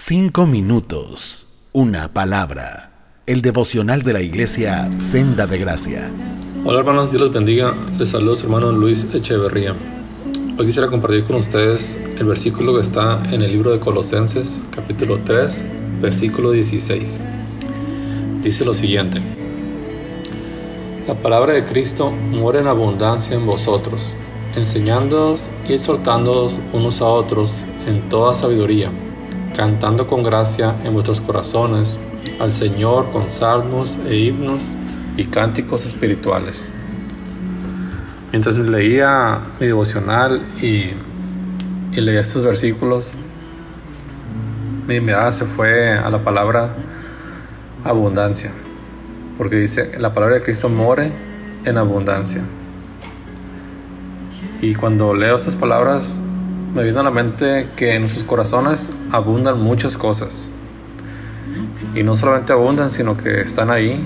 Cinco minutos, una palabra. El devocional de la iglesia Senda de Gracia. Hola hermanos, Dios los bendiga. Les saludo su hermano Luis Echeverría. Hoy quisiera compartir con ustedes el versículo que está en el libro de Colosenses, capítulo 3, versículo 16. Dice lo siguiente. La palabra de Cristo muere en abundancia en vosotros, enseñándoos y exhortándoos unos a otros en toda sabiduría cantando con gracia en vuestros corazones al Señor con salmos e himnos y cánticos espirituales. Mientras leía mi devocional y, leía estos versículos, mi mirada se fue a la palabra abundancia, porque dice, la palabra de Cristo more en abundancia. Y cuando leo estas palabras, me vino a la mente que en nuestros corazones abundan muchas cosas. Y no solamente abundan, sino que están ahí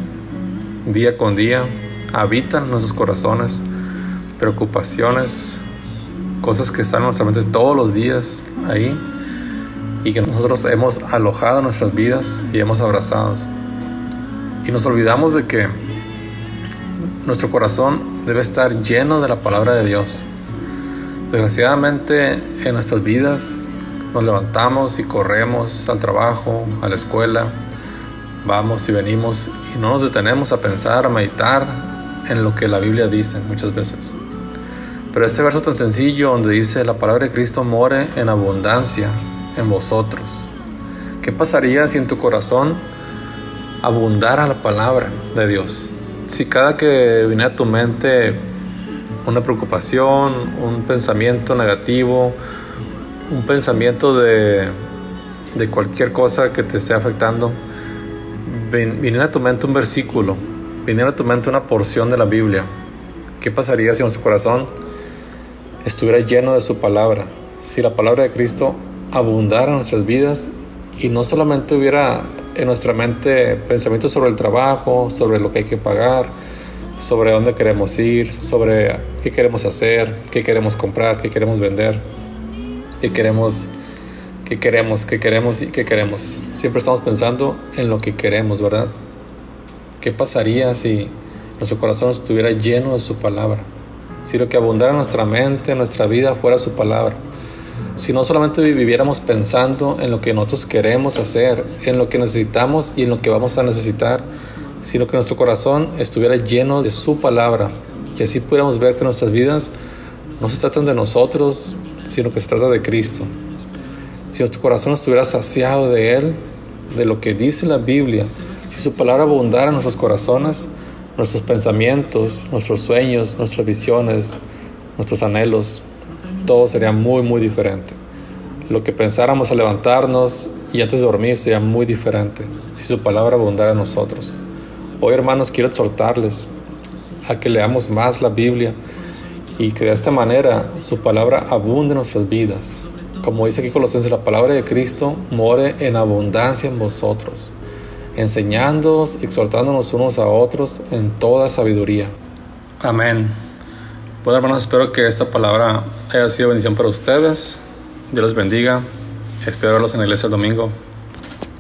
día con día, habitan nuestros corazones, preocupaciones, cosas que están en nuestra mente todos los días ahí y que nosotros hemos alojado en nuestras vidas y hemos abrazado. Y nos olvidamos de que nuestro corazón debe estar lleno de la palabra de Dios Desgraciadamente en nuestras vidas nos levantamos y corremos al trabajo, a la escuela, vamos y venimos y no nos detenemos a pensar, a meditar en lo que la Biblia dice muchas veces. Pero este verso tan sencillo donde dice la palabra de Cristo more en abundancia en vosotros. ¿Qué pasaría si en tu corazón abundara la palabra de Dios? Si cada que viniera a tu mente una preocupación, un pensamiento negativo, un pensamiento de, de cualquier cosa que te esté afectando, viniera a tu mente un versículo, viniera a tu mente una porción de la Biblia. ¿Qué pasaría si nuestro corazón estuviera lleno de su palabra? Si la palabra de Cristo abundara en nuestras vidas y no solamente hubiera en nuestra mente pensamientos sobre el trabajo, sobre lo que hay que pagar, sobre dónde queremos ir, sobre qué queremos hacer, qué queremos comprar, qué queremos vender, qué queremos, qué queremos, qué queremos y qué queremos. Siempre estamos pensando en lo que queremos, ¿verdad? ¿Qué pasaría si nuestro corazón estuviera lleno de su palabra? Si lo que abundara en nuestra mente, en nuestra vida, fuera su palabra. Si no solamente viviéramos pensando en lo que nosotros queremos hacer, en lo que necesitamos y en lo que vamos a necesitar, sino que nuestro corazón estuviera lleno de su palabra y así pudiéramos ver que nuestras vidas no se tratan de nosotros, sino que se trata de Cristo. Si nuestro corazón estuviera saciado de Él, de lo que dice la Biblia, si su palabra abundara en nuestros corazones, nuestros pensamientos, nuestros sueños, nuestras visiones, nuestros anhelos, todo sería muy, muy diferente. Lo que pensáramos al levantarnos y antes de dormir sería muy diferente si su palabra abundara en nosotros. Hoy hermanos quiero exhortarles a que leamos más la Biblia y que de esta manera su palabra abunde en nuestras vidas. Como dice aquí Colosenses, la palabra de Cristo more en abundancia en vosotros, enseñándoos, exhortándonos unos a otros en toda sabiduría. Amén. Bueno hermanos, espero que esta palabra haya sido bendición para ustedes. Dios los bendiga. Espero verlos en la iglesia el domingo.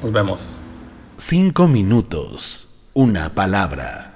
Nos vemos. Cinco minutos una palabra.